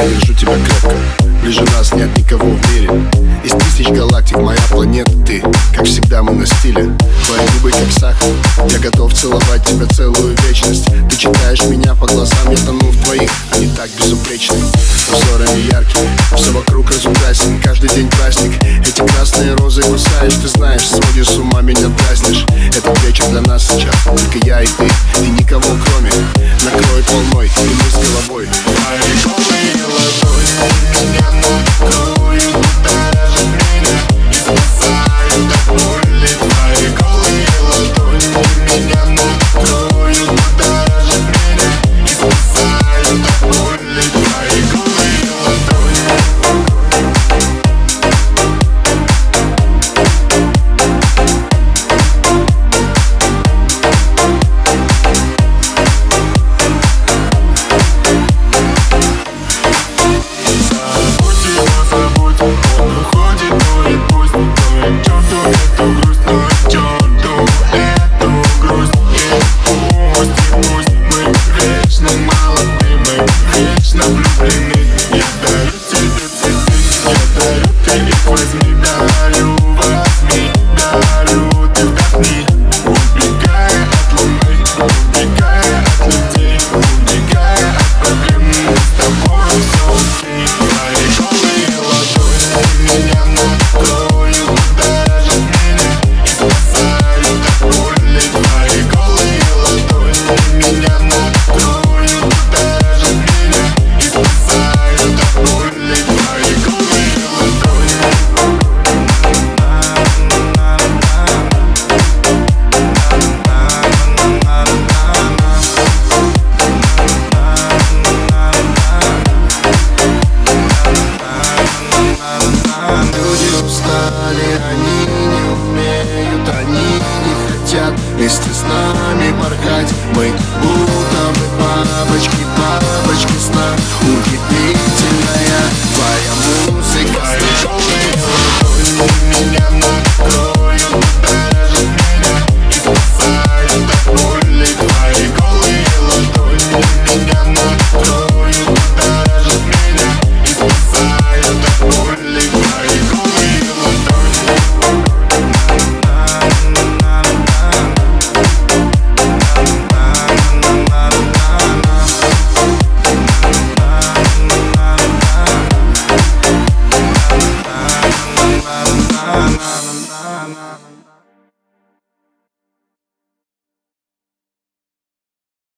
Я держу тебя крепко Ближе нас нет никого в мире. Из тысяч галактик моя планета. Ты Как всегда мы на стиле. Твои губы как сахар. Я готов целовать тебя целую вечность. Ты читаешь меня по глазам Я тону в твоих, они так безупречны Взорами яркими Все вокруг разукрасен. Каждый день праздник. Эти красные розы кусаешь Ты знаешь, сводишь с ума меня дразнишь. Этот вечер для нас сейчас Только я и ты. И никого кроме Накроет волной И Вместе с нами моргать мы будем